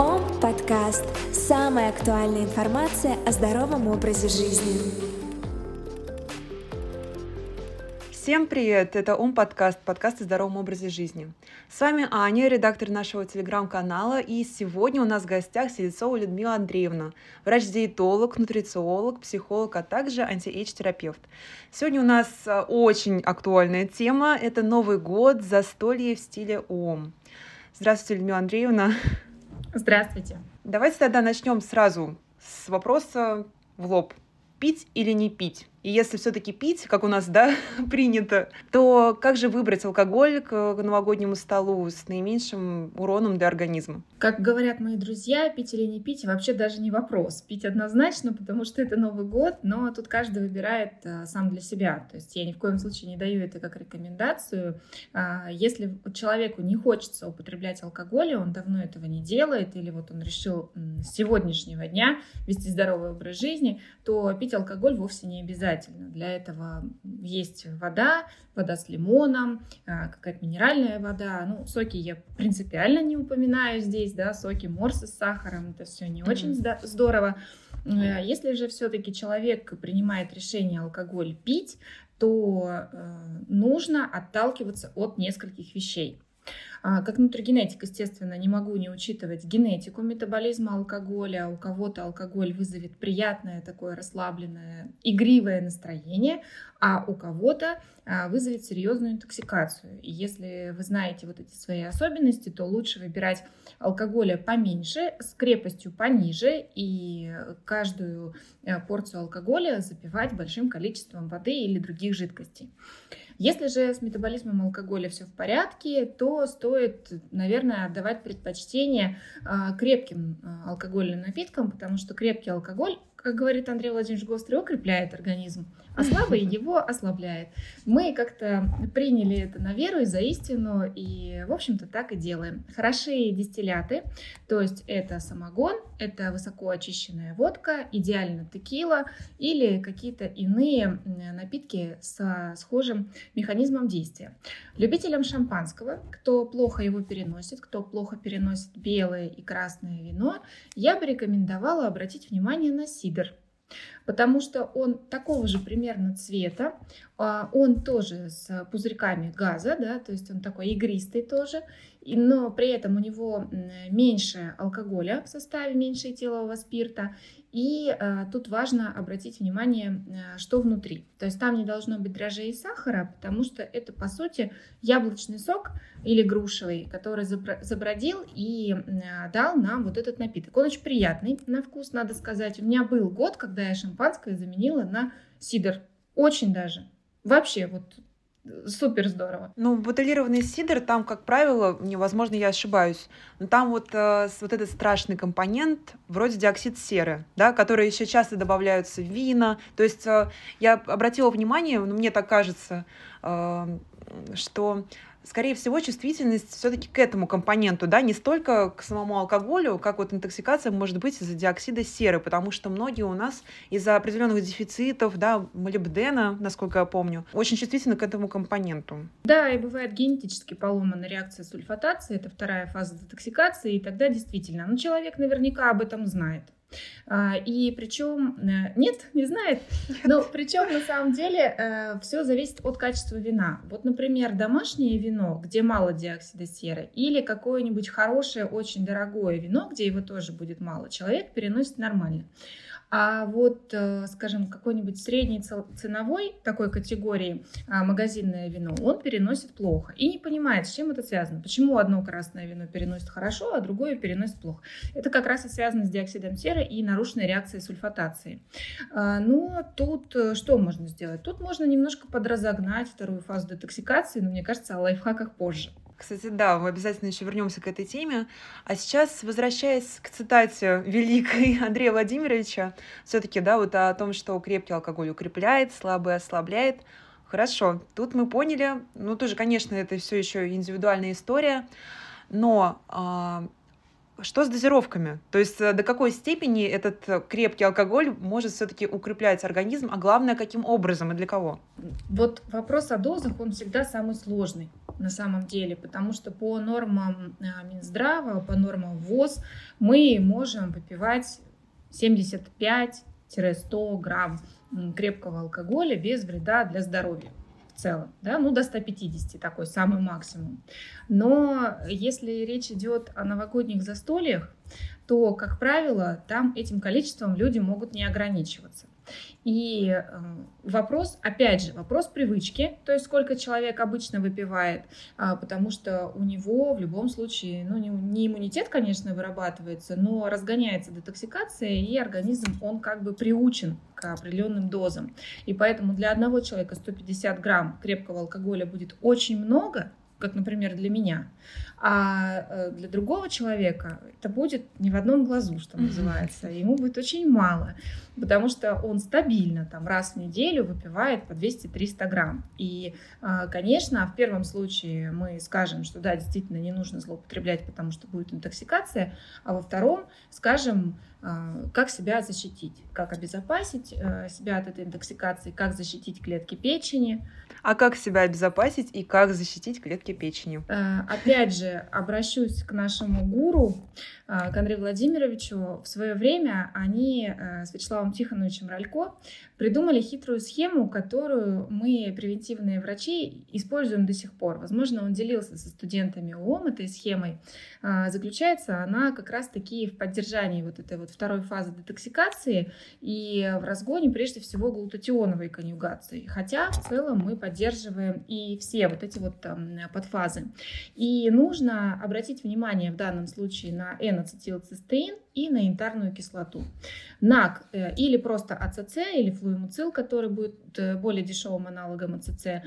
Ом подкаст. Самая актуальная информация о здоровом образе жизни. Всем привет! Это Ом подкаст, подкаст о здоровом образе жизни. С вами Аня, редактор нашего телеграм-канала, и сегодня у нас в гостях Селецова Людмила Андреевна, врач-диетолог, нутрициолог, психолог, а также анти-эйдж-терапевт. Сегодня у нас а, очень актуальная тема – это Новый год, застолье в стиле Ом. Здравствуйте, Людмила Андреевна. Здравствуйте. Давайте тогда начнем сразу с вопроса в лоб. Пить или не пить? И если все-таки пить, как у нас, да, принято, то как же выбрать алкоголь к новогоднему столу с наименьшим уроном для организма? Как говорят мои друзья, пить или не пить вообще даже не вопрос. Пить однозначно, потому что это Новый год, но тут каждый выбирает а, сам для себя. То есть я ни в коем случае не даю это как рекомендацию. А, если человеку не хочется употреблять алкоголь, он давно этого не делает, или вот он решил с сегодняшнего дня вести здоровый образ жизни, то пить алкоголь вовсе не обязательно обязательно. Для этого есть вода, вода с лимоном, а, какая-то минеральная вода. Ну, соки я принципиально не упоминаю здесь, да, соки морсы с сахаром, это все не mm-hmm. очень здорово. Э, если же все-таки человек принимает решение алкоголь пить, то э, нужно отталкиваться от нескольких вещей. А, как нутригенетик, естественно, не могу не учитывать генетику метаболизма алкоголя. У кого-то алкоголь вызовет приятное такое расслабленное, игривое настроение, а у кого-то а, вызовет серьезную интоксикацию. И если вы знаете вот эти свои особенности, то лучше выбирать алкоголя поменьше, с крепостью пониже, и каждую э, порцию алкоголя запивать большим количеством воды или других жидкостей. Если же с метаболизмом алкоголя все в порядке, то стоит, наверное, отдавать предпочтение а, крепким а, алкогольным напиткам, потому что крепкий алкоголь как говорит Андрей Владимирович Гострый, укрепляет организм, а слабый его ослабляет. Мы как-то приняли это на веру и за истину, и, в общем-то, так и делаем. Хорошие дистилляты, то есть это самогон, это высоко очищенная водка, идеально текила или какие-то иные напитки со схожим механизмом действия. Любителям шампанского, кто плохо его переносит, кто плохо переносит белое и красное вино, я бы рекомендовала обратить внимание на сидр сидр, потому что он такого же примерно цвета, а, он тоже с пузырьками газа, да, то есть он такой игристый тоже, но при этом у него меньше алкоголя в составе, меньше этилового спирта, и э, тут важно обратить внимание, э, что внутри. То есть там не должно быть дрожжей и сахара, потому что это, по сути, яблочный сок или грушевый, который забродил и э, дал нам вот этот напиток. Он очень приятный на вкус, надо сказать. У меня был год, когда я шампанское заменила на сидр. Очень даже. Вообще, вот супер здорово. Ну, бутылированный сидр, там, как правило, невозможно, я ошибаюсь, но там вот, э, вот этот страшный компонент, вроде диоксид серы, да, который еще часто добавляются в вина. То есть э, я обратила внимание, ну, мне так кажется, э, что скорее всего, чувствительность все-таки к этому компоненту, да, не столько к самому алкоголю, как вот интоксикация может быть из-за диоксида серы, потому что многие у нас из-за определенных дефицитов, да, молибдена, насколько я помню, очень чувствительны к этому компоненту. Да, и бывает генетически поломана реакция сульфатации, это вторая фаза детоксикации, и тогда действительно, ну, человек наверняка об этом знает. А, и причем, э, нет, не знает, но причем на самом деле э, все зависит от качества вина. Вот, например, домашнее вино, где мало диоксида серы, или какое-нибудь хорошее, очень дорогое вино, где его тоже будет мало, человек переносит нормально. А вот, э, скажем, какой-нибудь средней ценовой такой категории а, магазинное вино, он переносит плохо и не понимает, с чем это связано. Почему одно красное вино переносит хорошо, а другое переносит плохо. Это как раз и связано с диоксидом серы и нарушенной реакцией сульфатации. А, но тут э, что можно сделать? Тут можно немножко подразогнать вторую фазу детоксикации, но мне кажется, о лайфхаках позже. Кстати, да, мы обязательно еще вернемся к этой теме. А сейчас, возвращаясь к цитате великой Андрея Владимировича, все-таки, да, вот о том, что крепкий алкоголь укрепляет, слабый ослабляет. Хорошо, тут мы поняли, ну тоже, конечно, это все еще индивидуальная история, но что с дозировками? То есть э, до какой степени этот э, крепкий алкоголь может все-таки укреплять организм, а главное, каким образом и для кого? Вот вопрос о дозах, он всегда самый сложный на самом деле, потому что по нормам э, Минздрава, по нормам ВОЗ мы можем выпивать 75-100 грамм крепкого алкоголя без вреда для здоровья целом, да, ну до 150, такой самый максимум. Но если речь идет о новогодних застольях, то, как правило, там этим количеством люди могут не ограничиваться. И э, вопрос, опять же, вопрос привычки, то есть сколько человек обычно выпивает, а, потому что у него в любом случае, ну не иммунитет, конечно, вырабатывается, но разгоняется детоксикация, и организм, он как бы приучен к определенным дозам. И поэтому для одного человека 150 грамм крепкого алкоголя будет очень много, как, например, для меня. А э, для другого человека это будет не в одном глазу, что называется. Ему будет очень мало, потому что он стабильно там раз в неделю выпивает по 200-300 грамм. И, а, конечно, в первом случае мы скажем, что да, действительно не нужно злоупотреблять, потому что будет интоксикация, а во втором скажем, как себя защитить, как обезопасить э, себя от этой интоксикации, как защитить клетки печени, а как себя обезопасить и как защитить клетки печени? Э, опять же, обращусь к нашему гуру, э, к Андрею Владимировичу. В свое время они э, с Вячеславом Тихоновичем Ралько придумали хитрую схему, которую мы, превентивные врачи, используем до сих пор. Возможно, он делился со студентами ООМ этой схемой. Заключается она как раз-таки в поддержании вот этой вот второй фазы детоксикации и в разгоне прежде всего глутатионовой конъюгации. Хотя в целом мы поддерживаем и все вот эти вот там, подфазы. И нужно обратить внимание в данном случае на N-ацетилцистеин и на янтарную кислоту. НАК э, или просто АЦЦ или флуэмуцил, который будет э, более дешевым аналогом АЦЦ, э,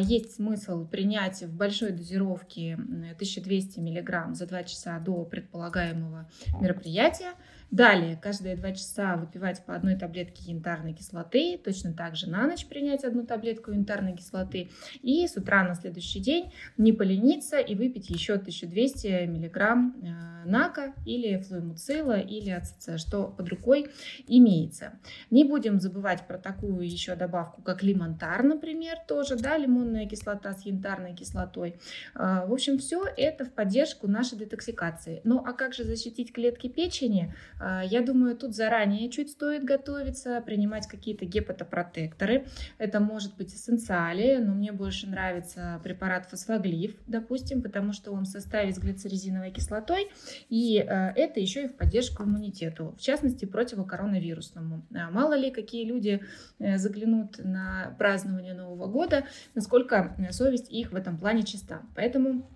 есть смысл принять в большой дозировке 1200 мг за 2 часа до предполагаемого мероприятия. Далее, каждые два часа выпивать по одной таблетке янтарной кислоты, точно так же на ночь принять одну таблетку янтарной кислоты и с утра на следующий день не полениться и выпить еще 1200 миллиграмм э, нака или флуэмуцила или АЦЦ, что под рукой имеется. Не будем забывать про такую еще добавку, как лимонтар, например, тоже, да, лимонная кислота с янтарной кислотой. Э, в общем, все это в поддержку нашей детоксикации. Ну а как же защитить клетки печени? А, я думаю, тут заранее чуть стоит готовиться, принимать какие-то гепатопротекторы. Это может быть эссенциали, но мне больше нравится препарат фосфоглиф, допустим, потому что он в составе с глицерезиновой кислотой, и а, это еще и в поддержку иммунитету, в частности, противокоронавирусному. А, мало ли, какие люди э, заглянут на празднование Нового года, насколько совесть их в этом плане чиста. Поэтому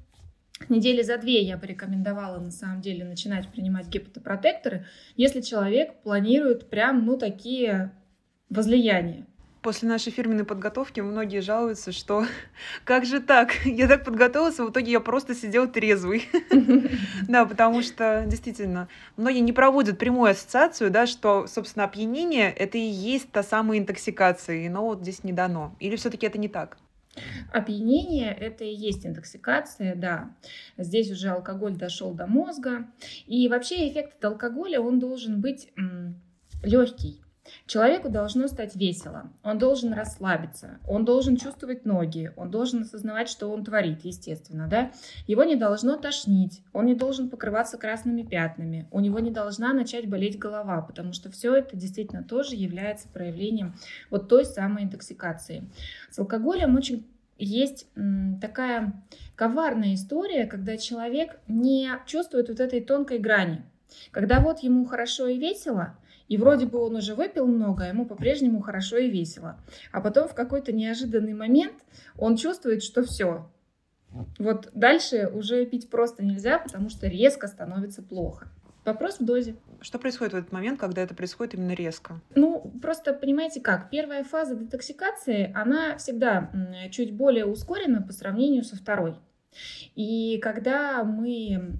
Недели за две я бы рекомендовала на самом деле начинать принимать гепатопротекторы, если человек планирует прям, ну, такие возлияния. После нашей фирменной подготовки многие жалуются, что как же так? Я так подготовился, в итоге я просто сидел трезвый. Да, потому что действительно многие не проводят прямую ассоциацию, да, что, собственно, опьянение — это и есть та самая интоксикация, но вот здесь не дано. Или все-таки это не так? Опьянение – это и есть интоксикация, да. Здесь уже алкоголь дошел до мозга. И вообще эффект от алкоголя, он должен быть легкий. Человеку должно стать весело, он должен расслабиться, он должен чувствовать ноги, он должен осознавать, что он творит, естественно, да. Его не должно тошнить, он не должен покрываться красными пятнами, у него не должна начать болеть голова, потому что все это действительно тоже является проявлением вот той самой интоксикации. С алкоголем очень есть такая коварная история, когда человек не чувствует вот этой тонкой грани. Когда вот ему хорошо и весело, и вроде бы он уже выпил много, а ему по-прежнему хорошо и весело. А потом в какой-то неожиданный момент он чувствует, что все. Вот дальше уже пить просто нельзя, потому что резко становится плохо. Вопрос в дозе. Что происходит в этот момент, когда это происходит именно резко? Ну, просто понимаете как, первая фаза детоксикации, она всегда чуть более ускорена по сравнению со второй. И когда мы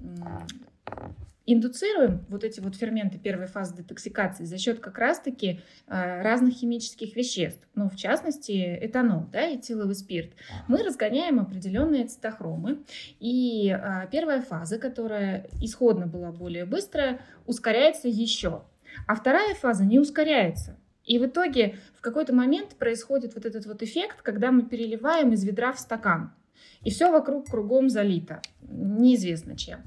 индуцируем вот эти вот ферменты первой фазы детоксикации за счет как раз-таки э, разных химических веществ, ну, в частности, этанол, да, этиловый спирт. Мы разгоняем определенные цитохромы, и э, первая фаза, которая исходно была более быстрая, ускоряется еще, а вторая фаза не ускоряется. И в итоге в какой-то момент происходит вот этот вот эффект, когда мы переливаем из ведра в стакан. И все вокруг кругом залито, неизвестно чем.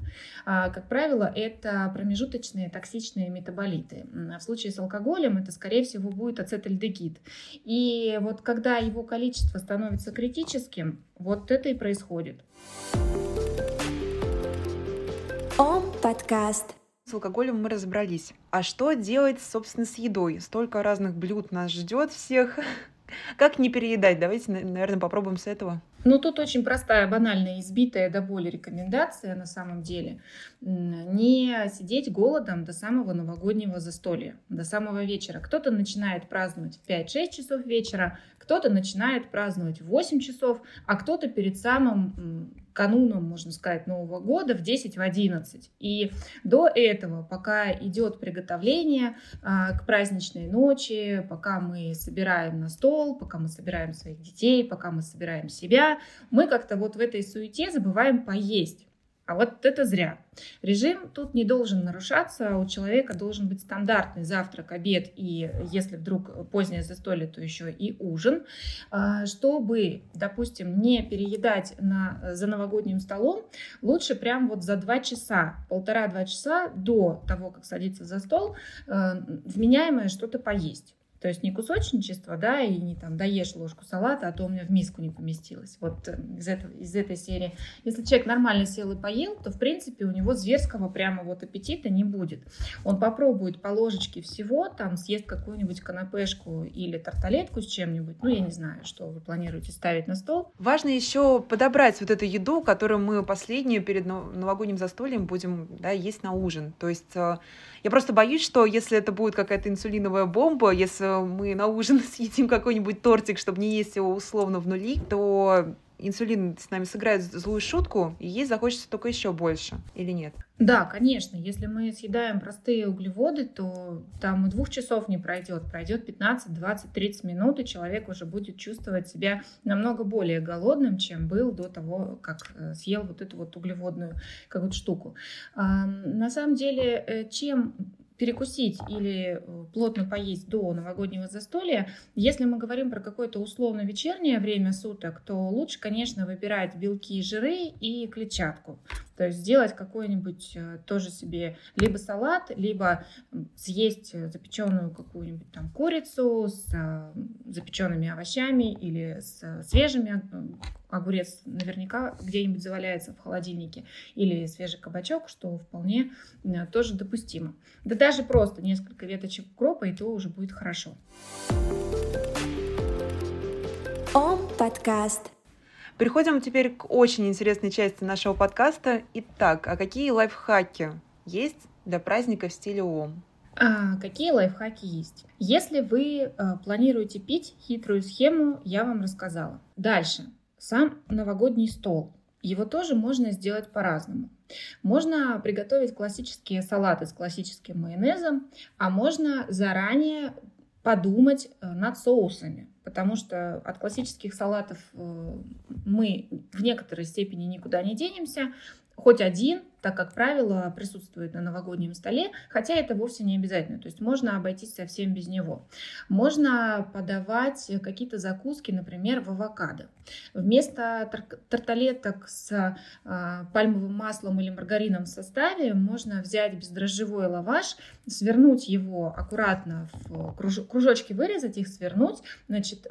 А, как правило, это промежуточные токсичные метаболиты. В случае с алкоголем это, скорее всего, будет ацетальдегид. И вот когда его количество становится критическим, вот это и происходит. Ом подкаст. С алкоголем мы разобрались. А что делать, собственно, с едой? Столько разных блюд нас ждет всех. Как не переедать? Давайте, наверное, попробуем с этого. Ну, тут очень простая, банальная, избитая до боли рекомендация на самом деле. Не сидеть голодом до самого новогоднего застолья, до самого вечера. Кто-то начинает праздновать в 5-6 часов вечера, кто-то начинает праздновать в 8 часов, а кто-то перед самым кануном, можно сказать, Нового года в 10, в 11. И до этого, пока идет приготовление а, к праздничной ночи, пока мы собираем на стол, пока мы собираем своих детей, пока мы собираем себя, мы как-то вот в этой суете забываем поесть. А вот это зря. Режим тут не должен нарушаться, у человека должен быть стандартный завтрак, обед и, если вдруг позднее застолье, то еще и ужин, а, чтобы, допустим, не переедать на, за новогодним столом, лучше прям вот за два часа, полтора-два часа до того, как садиться за стол, а, вменяемое что-то поесть. То есть не кусочничество, да, и не там доешь ложку салата, а то у меня в миску не поместилось. Вот э, из, этого, из этой серии. Если человек нормально сел и поел, то, в принципе, у него зверского прямо вот аппетита не будет. Он попробует по ложечке всего, там съест какую-нибудь канапешку или тарталетку с чем-нибудь, ну, я не знаю, что вы планируете ставить на стол. Важно еще подобрать вот эту еду, которую мы последнюю перед новогодним застольем будем да, есть на ужин. То есть э, я просто боюсь, что если это будет какая-то инсулиновая бомба, если мы на ужин съедим какой-нибудь тортик, чтобы не есть его условно в нули, то инсулин с нами сыграет злую шутку, и есть захочется только еще больше, или нет? Да, конечно. Если мы съедаем простые углеводы, то там и двух часов не пройдет. Пройдет 15, 20, 30 минут, и человек уже будет чувствовать себя намного более голодным, чем был до того, как э, съел вот эту вот углеводную какую-то штуку. На самом деле, э, чем перекусить или э, плотно поесть до новогоднего застолья. Если мы говорим про какое-то условно вечернее время суток, то лучше, конечно, выбирать белки и жиры и клетчатку. То есть сделать какой-нибудь э, тоже себе либо салат, либо съесть запеченную какую-нибудь там курицу с э, запеченными овощами или с свежими огурец наверняка где-нибудь заваляется в холодильнике, или свежий кабачок, что вполне э, тоже допустимо. Да даже просто несколько веточек укропа, и то уже будет хорошо. Ом подкаст. Переходим теперь к очень интересной части нашего подкаста. Итак, а какие лайфхаки есть для праздника в стиле ОМ? А, какие лайфхаки есть? Если вы а, планируете пить, хитрую схему я вам рассказала. Дальше. Сам новогодний стол. Его тоже можно сделать по-разному. Можно приготовить классические салаты с классическим майонезом, а можно заранее подумать э, над соусами, потому что от классических салатов э, мы в некоторой степени никуда не денемся. Хоть один так как правило, присутствует на новогоднем столе, хотя это вовсе не обязательно, то есть можно обойтись совсем без него. Можно подавать какие-то закуски, например, в авокадо. Вместо тарталеток с а, пальмовым маслом или маргарином в составе можно взять бездрожжевой лаваш, свернуть его аккуратно в кружочки, вырезать их, свернуть, значит,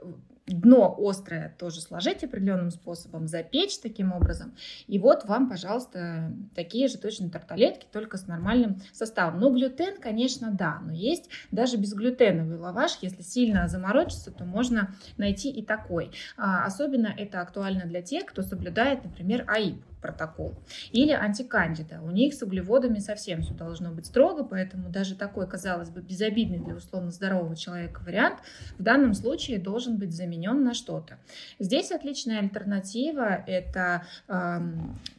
дно острое тоже сложить определенным способом, запечь таким образом. И вот вам, пожалуйста, такие же точно тарталетки, только с нормальным составом. Ну, глютен, конечно, да, но есть даже безглютеновый лаваш. Если сильно заморочиться, то можно найти и такой. А, особенно это актуально для тех, кто соблюдает, например, АИП протокол. Или антикандида. У них с углеводами совсем все должно быть строго, поэтому даже такой, казалось бы, безобидный для условно здорового человека вариант в данном случае должен быть заменен на что-то. Здесь отличная альтернатива – это э,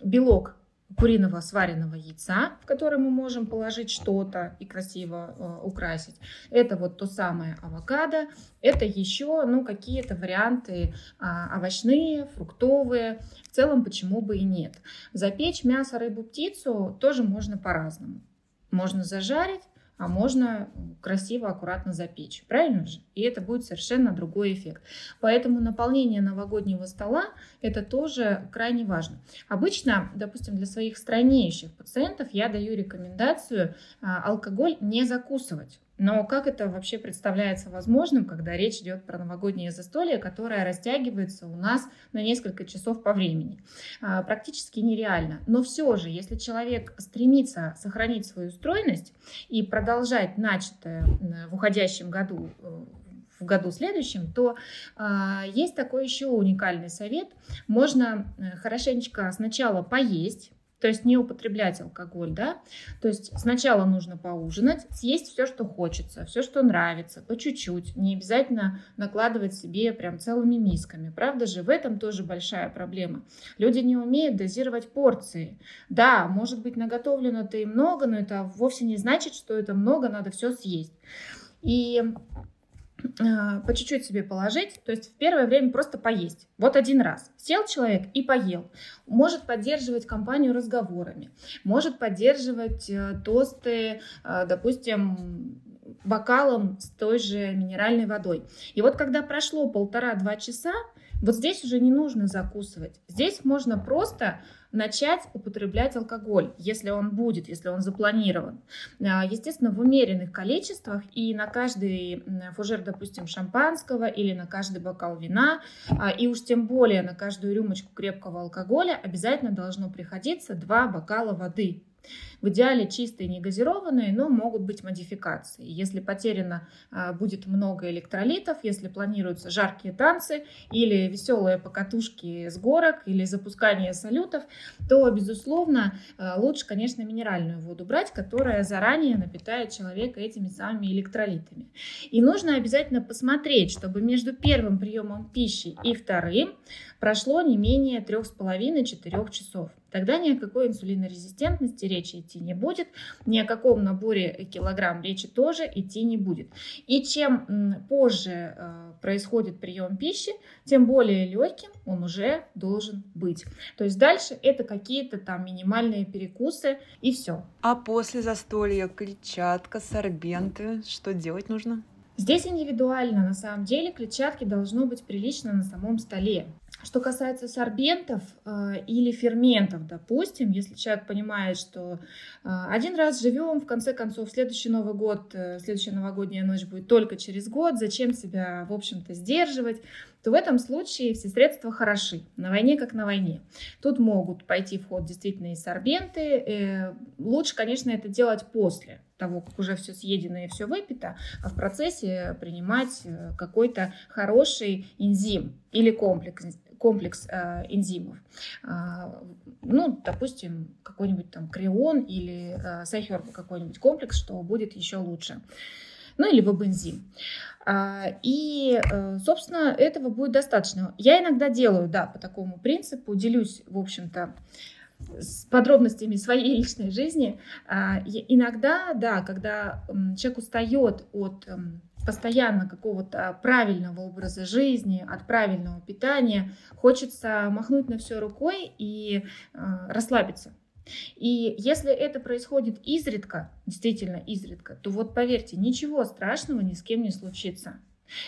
белок куриного сваренного яйца, в которое мы можем положить что-то и красиво э, украсить. Это вот то самое авокадо. Это еще ну, какие-то варианты э, овощные, фруктовые. В целом, почему бы и нет. Запечь мясо, рыбу, птицу тоже можно по-разному. Можно зажарить, а можно красиво, аккуратно запечь. Правильно же? И это будет совершенно другой эффект. Поэтому наполнение новогоднего стола это тоже крайне важно. Обычно, допустим, для своих стройнейших пациентов я даю рекомендацию а, алкоголь не закусывать. Но как это вообще представляется возможным, когда речь идет про новогоднее застолье, которое растягивается у нас на несколько часов по времени? А, практически нереально. Но все же, если человек стремится сохранить свою стройность и продолжать начатое в уходящем году э, в году следующем, то а, есть такой еще уникальный совет. Можно э, хорошенечко сначала поесть, то есть не употреблять алкоголь, да, то есть сначала нужно поужинать, съесть все, что хочется, все, что нравится, по чуть-чуть, не обязательно накладывать себе прям целыми мисками, правда же, в этом тоже большая проблема. Люди не умеют дозировать порции. Да, может быть наготовлено-то и много, но это вовсе не значит, что это много, надо все съесть. И по чуть-чуть себе положить, то есть в первое время просто поесть. Вот один раз. Сел человек и поел. Может поддерживать компанию разговорами, может поддерживать э, тосты, э, допустим, бокалом с той же минеральной водой. И вот когда прошло полтора-два часа, вот здесь уже не нужно закусывать. Здесь можно просто начать употреблять алкоголь, если он будет, если он запланирован. А, естественно, в умеренных количествах и на каждый фужер, допустим, шампанского или на каждый бокал вина, а, и уж тем более на каждую рюмочку крепкого алкоголя обязательно должно приходиться два бокала воды. В идеале чистые, негазированные, но могут быть модификации. Если потеряно а, будет много электролитов, если планируются жаркие танцы или веселые покатушки с горок или запускание салютов, то, безусловно, а, лучше, конечно, минеральную воду брать, которая заранее напитает человека этими самыми электролитами. И нужно обязательно посмотреть, чтобы между первым приемом пищи и вторым прошло не менее 3,5-4 часов. Тогда ни о какой инсулинорезистентности речи идти не будет, ни о каком наборе килограмм речи тоже идти не будет. И чем позже э, происходит прием пищи, тем более легким он уже должен быть. То есть дальше это какие-то там минимальные перекусы и все. А после застолья клетчатка, сорбенты, что делать нужно? Здесь индивидуально, на самом деле, клетчатки должно быть прилично на самом столе. Что касается сорбентов э, или ферментов, допустим, если человек понимает, что э, один раз живем, в конце концов, следующий Новый год, э, следующая новогодняя ночь будет только через год, зачем себя, в общем-то, сдерживать, то в этом случае все средства хороши. На войне как на войне. Тут могут пойти в ход действительно и сорбенты. Э, лучше, конечно, это делать после того, как уже все съедено и все выпито, а в процессе принимать э, какой-то хороший энзим или комплекс комплекс э, энзимов. Э, ну, допустим, какой-нибудь там крион или э, сайхер какой-нибудь комплекс, что будет еще лучше. Ну, или вебензим. А, и, э, собственно, этого будет достаточно. Я иногда делаю, да, по такому принципу, делюсь, в общем-то, с подробностями своей личной жизни. А, иногда, да, когда человек устает от эм, постоянно какого-то правильного образа жизни, от правильного питания, хочется махнуть на все рукой и э, расслабиться. И если это происходит изредка, действительно изредка, то вот поверьте, ничего страшного ни с кем не случится.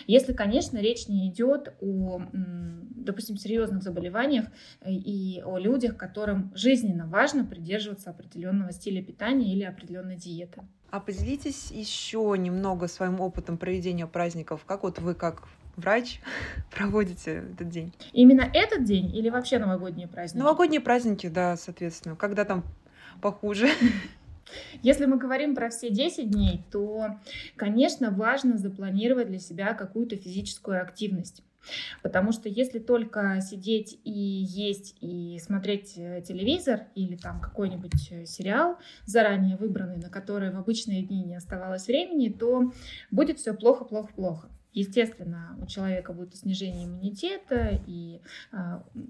Если, конечно, речь не идет о, допустим, серьезных заболеваниях э, и о людях, которым жизненно важно придерживаться определенного стиля питания или определенной диеты. А поделитесь еще немного своим опытом проведения праздников. Как вот вы, как врач, проводите этот день? Именно этот день или вообще новогодние праздники? Новогодние праздники, да, соответственно. Когда там похуже? Если мы говорим про все 10 дней, то, конечно, важно запланировать для себя какую-то физическую активность. Потому что если только сидеть и есть и смотреть э, телевизор или там какой-нибудь э, сериал заранее выбранный, на который в обычные дни не оставалось времени, то будет все плохо-плохо-плохо. Естественно, у человека будет снижение иммунитета и э,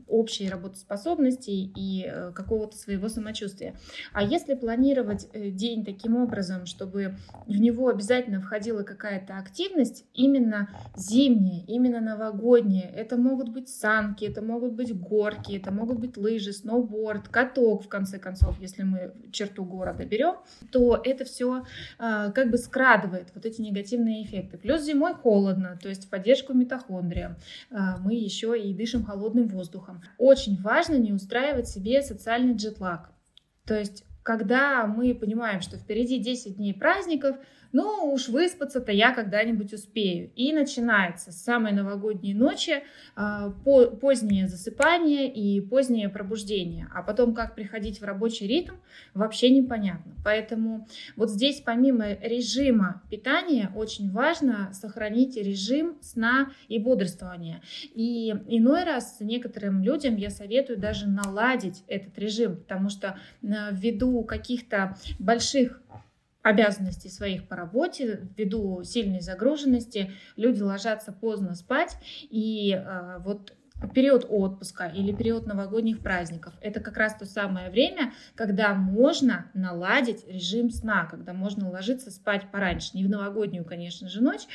общей работоспособности и э, какого-то своего самочувствия. А если планировать э, день таким образом, чтобы в него обязательно входила какая-то активность, именно зимняя, именно новогодняя, это могут быть санки, это могут быть горки, это могут быть лыжи, сноуборд, каток, в конце концов, если мы черту города берем, то это все э, как бы скрадывает вот эти негативные эффекты. Плюс зимой холодно, то есть в поддержку митохондриям. Э, мы еще и дышим холодным воздухом. Очень важно не устраивать себе социальный джетлаг. То есть когда мы понимаем, что впереди 10 дней праздников, ну уж выспаться-то я когда-нибудь успею. И начинается с самой новогодней ночи по, позднее засыпание и позднее пробуждение. А потом как приходить в рабочий ритм, вообще непонятно. Поэтому вот здесь помимо режима питания очень важно сохранить режим сна и бодрствования. И иной раз некоторым людям я советую даже наладить этот режим, потому что э, ввиду каких-то больших обязанностей своих по работе, ввиду сильной загруженности, люди ложатся поздно спать, и э, вот период отпуска или период новогодних праздников. Это как раз то самое время, когда можно наладить режим сна, когда можно ложиться спать пораньше. Не в новогоднюю, конечно же, ночь,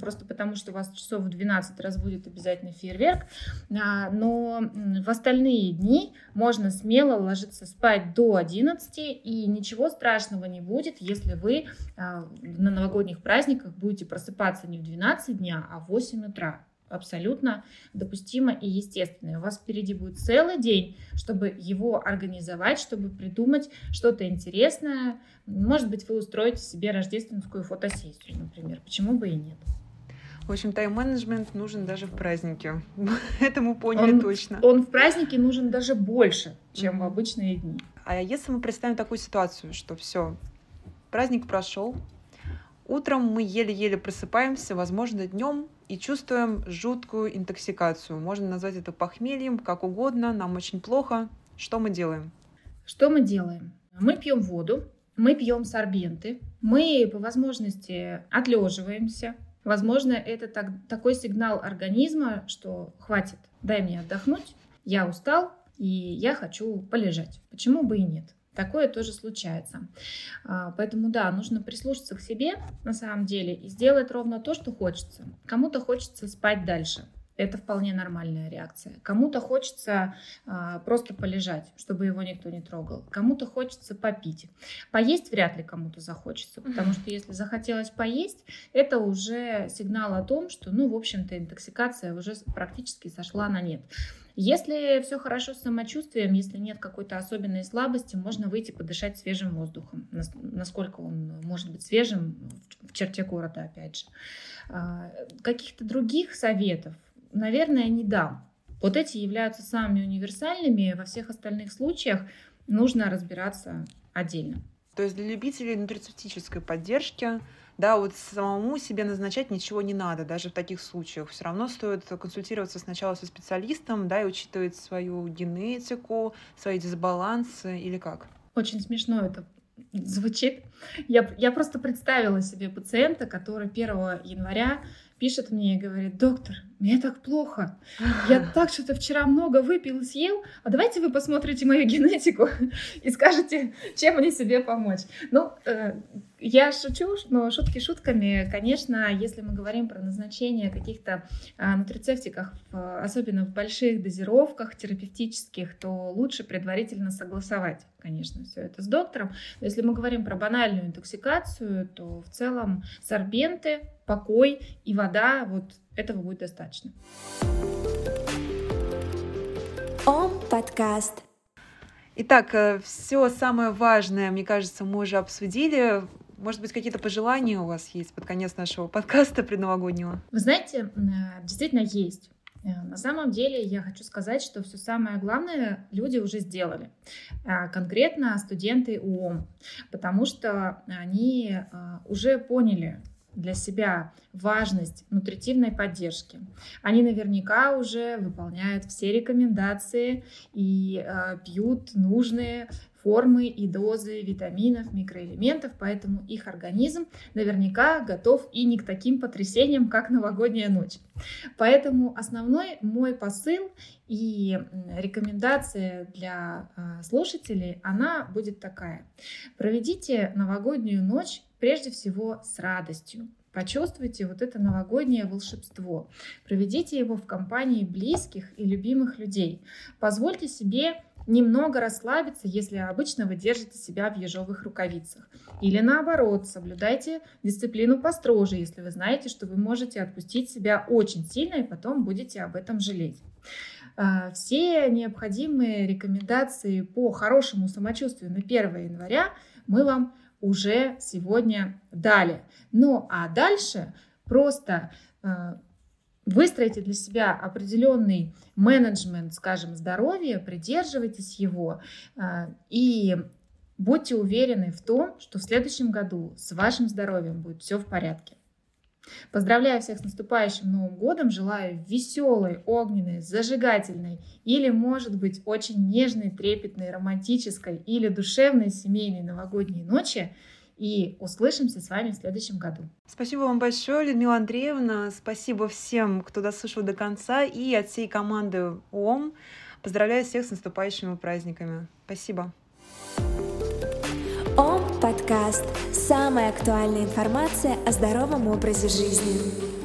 просто потому что у вас часов в 12 разбудит обязательно фейерверк, а, но в остальные дни можно смело ложиться спать до 11, и ничего страшного не будет, если вы а, на новогодних праздниках будете просыпаться не в 12 дня, а в 8 утра абсолютно допустимо и естественно. у вас впереди будет целый день, чтобы его организовать, чтобы придумать что-то интересное. Может быть, вы устроите себе рождественскую фотосессию, например. Почему бы и нет? В общем, тайм-менеджмент нужен даже в празднике. Это мы поняли он, точно. Он в празднике нужен даже больше, чем mm-hmm. в обычные дни. А если мы представим такую ситуацию, что все, праздник прошел, утром мы еле-еле просыпаемся, возможно, днем и чувствуем жуткую интоксикацию. Можно назвать это похмельем, как угодно, нам очень плохо. Что мы делаем? Что мы делаем? Мы пьем воду, мы пьем сорбенты, мы по возможности отлеживаемся. Возможно, это так, такой сигнал организма, что хватит, дай мне отдохнуть, я устал, и я хочу полежать. Почему бы и нет? Такое тоже случается. А, поэтому да, нужно прислушаться к себе на самом деле и сделать ровно то, что хочется. Кому-то хочется спать дальше. Это вполне нормальная реакция. Кому-то хочется а, просто полежать, чтобы его никто не трогал. Кому-то хочется попить. Поесть вряд ли кому-то захочется, потому что если захотелось поесть, это уже сигнал о том, что, ну, в общем-то, интоксикация уже практически сошла на нет. Если все хорошо с самочувствием, если нет какой-то особенной слабости, можно выйти подышать свежим воздухом, насколько он может быть свежим в черте города, опять же. А, каких-то других советов, наверное, не дам. Вот эти являются самыми универсальными, во всех остальных случаях нужно разбираться отдельно. То есть для любителей нутрицептической поддержки да, вот самому себе назначать ничего не надо, даже в таких случаях. Все равно стоит консультироваться сначала со специалистом, да, и учитывать свою генетику, свои дисбалансы или как. Очень смешно это звучит. Я, я просто представила себе пациента, который 1 января пишет мне и говорит, доктор, мне так плохо. Я так что-то вчера много выпил и съел, а давайте вы посмотрите мою генетику и скажете, чем мне себе помочь. Ну, э, я шучу, но шутки шутками, конечно, если мы говорим про назначение каких-то э, нутрицептиков, особенно в больших дозировках терапевтических, то лучше предварительно согласовать, конечно, все это с доктором. Но если мы говорим про банальную интоксикацию, то в целом сорбенты, покой и вода, вот этого будет достаточно. Ом подкаст. Итак, э, все самое важное, мне кажется, мы уже обсудили. Может быть, какие-то пожелания у вас есть под конец нашего подкаста предновогоднего? Вы знаете, э, действительно есть. Э, на самом деле я хочу сказать, что все самое главное люди уже сделали. Конкретно студенты УОМ, потому что они уже поняли, для себя важность нутритивной поддержки. Они наверняка уже выполняют все рекомендации и э, пьют нужные формы и дозы витаминов, микроэлементов, поэтому их организм наверняка готов и не к таким потрясениям, как новогодняя ночь. Поэтому основной мой посыл и рекомендация для а, слушателей, она будет такая. Проведите новогоднюю ночь прежде всего с радостью. Почувствуйте вот это новогоднее волшебство. Проведите его в компании близких и любимых людей. Позвольте себе немного расслабиться, если обычно вы держите себя в ежовых рукавицах. Или наоборот, соблюдайте дисциплину построже, если вы знаете, что вы можете отпустить себя очень сильно и потом будете об этом жалеть. А, все необходимые рекомендации по хорошему самочувствию на 1 января мы вам уже сегодня дали. Ну а дальше просто а, Выстроите для себя определенный менеджмент, скажем, здоровья, придерживайтесь его а, и будьте уверены в том, что в следующем году с вашим здоровьем будет все в порядке. Поздравляю всех с наступающим Новым годом, желаю веселой, огненной, зажигательной или, может быть, очень нежной, трепетной, романтической или душевной семейной новогодней ночи – и услышимся с вами в следующем году. Спасибо вам большое, Людмила Андреевна. Спасибо всем, кто дослушал до конца. И от всей команды ОМ поздравляю всех с наступающими праздниками. Спасибо. ОМ подкаст. Самая актуальная информация о здоровом образе жизни.